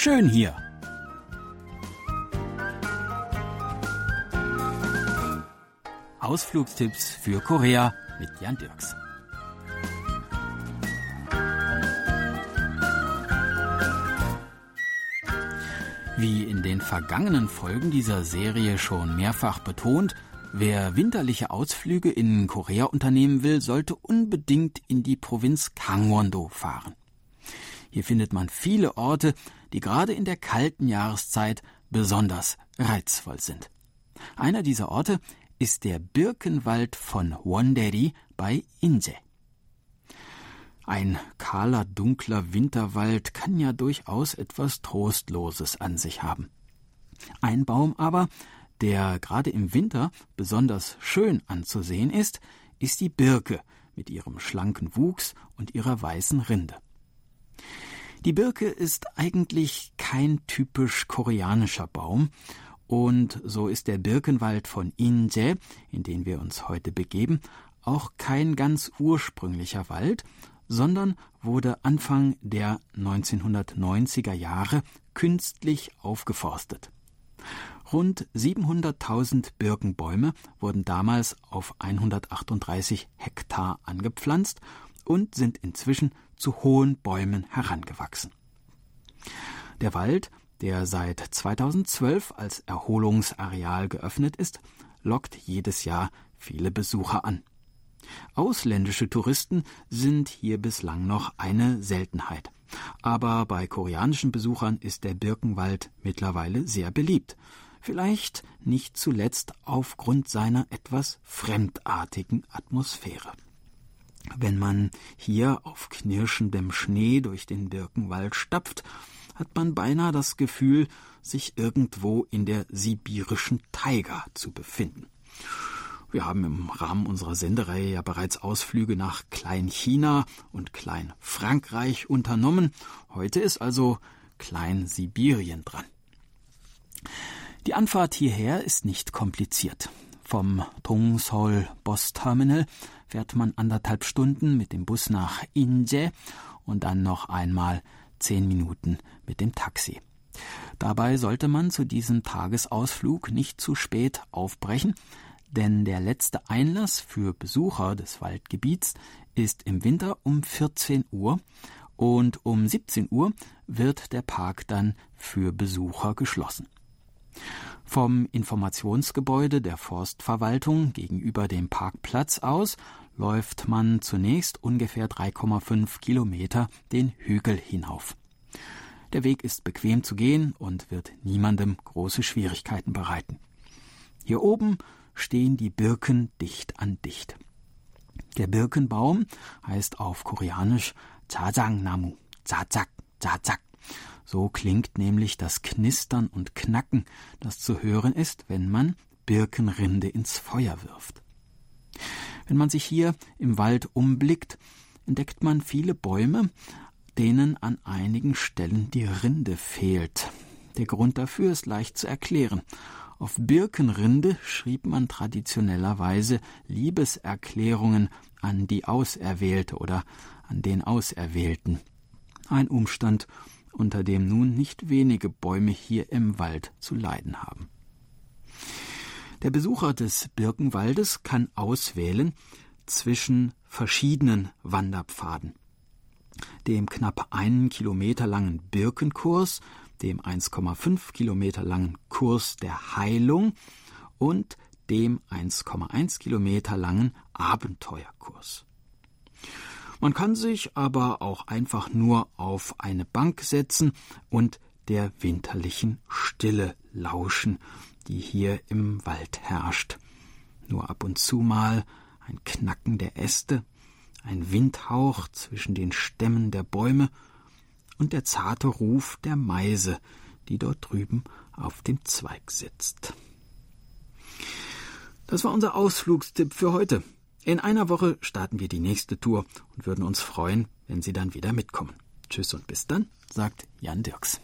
schön hier. Ausflugstipps für Korea mit Jan Dirks. Wie in den vergangenen Folgen dieser Serie schon mehrfach betont, wer winterliche Ausflüge in Korea unternehmen will, sollte unbedingt in die Provinz Gangwon-do fahren. Hier findet man viele Orte, die gerade in der kalten Jahreszeit besonders reizvoll sind. Einer dieser Orte ist der Birkenwald von Wonderi bei Inje. Ein kahler, dunkler Winterwald kann ja durchaus etwas Trostloses an sich haben. Ein Baum aber, der gerade im Winter besonders schön anzusehen ist, ist die Birke mit ihrem schlanken Wuchs und ihrer weißen Rinde. Die Birke ist eigentlich kein typisch koreanischer Baum und so ist der Birkenwald von Inje, in den wir uns heute begeben, auch kein ganz ursprünglicher Wald, sondern wurde Anfang der 1990er Jahre künstlich aufgeforstet. Rund 700.000 Birkenbäume wurden damals auf 138 Hektar angepflanzt und sind inzwischen zu hohen Bäumen herangewachsen. Der Wald der seit 2012 als Erholungsareal geöffnet ist, lockt jedes Jahr viele Besucher an. Ausländische Touristen sind hier bislang noch eine Seltenheit. Aber bei koreanischen Besuchern ist der Birkenwald mittlerweile sehr beliebt. Vielleicht nicht zuletzt aufgrund seiner etwas fremdartigen Atmosphäre. Wenn man hier auf knirschendem Schnee durch den Birkenwald stapft, hat man beinahe das Gefühl, sich irgendwo in der sibirischen Taiga zu befinden. Wir haben im Rahmen unserer Sendereihe ja bereits Ausflüge nach Klein-China und Klein-Frankreich unternommen. Heute ist also Klein-Sibirien dran. Die Anfahrt hierher ist nicht kompliziert. Vom Tongseol Bus Terminal fährt man anderthalb Stunden mit dem Bus nach Inje und dann noch einmal zehn Minuten mit dem Taxi. Dabei sollte man zu diesem Tagesausflug nicht zu spät aufbrechen, denn der letzte Einlass für Besucher des Waldgebiets ist im Winter um 14 Uhr und um 17 Uhr wird der Park dann für Besucher geschlossen. Vom Informationsgebäude der Forstverwaltung gegenüber dem Parkplatz aus läuft man zunächst ungefähr 3,5 Kilometer den Hügel hinauf. Der Weg ist bequem zu gehen und wird niemandem große Schwierigkeiten bereiten. Hier oben stehen die Birken dicht an dicht. Der Birkenbaum heißt auf Koreanisch Namu, Zazak, Zazak. So klingt nämlich das Knistern und Knacken, das zu hören ist, wenn man Birkenrinde ins Feuer wirft. Wenn man sich hier im Wald umblickt, entdeckt man viele Bäume, denen an einigen Stellen die Rinde fehlt. Der Grund dafür ist leicht zu erklären. Auf Birkenrinde schrieb man traditionellerweise Liebeserklärungen an die Auserwählte oder an den Auserwählten. Ein Umstand, unter dem nun nicht wenige Bäume hier im Wald zu leiden haben. Der Besucher des Birkenwaldes kann auswählen zwischen verschiedenen Wanderpfaden. Dem knapp einen Kilometer langen Birkenkurs, dem 1,5 Kilometer langen Kurs der Heilung und dem 1,1 Kilometer langen Abenteuerkurs. Man kann sich aber auch einfach nur auf eine Bank setzen und der winterlichen Stille lauschen, die hier im Wald herrscht. Nur ab und zu mal ein Knacken der Äste, ein Windhauch zwischen den Stämmen der Bäume und der zarte Ruf der Meise, die dort drüben auf dem Zweig sitzt. Das war unser Ausflugstipp für heute. In einer Woche starten wir die nächste Tour und würden uns freuen, wenn Sie dann wieder mitkommen. Tschüss und bis dann, sagt Jan Dirks.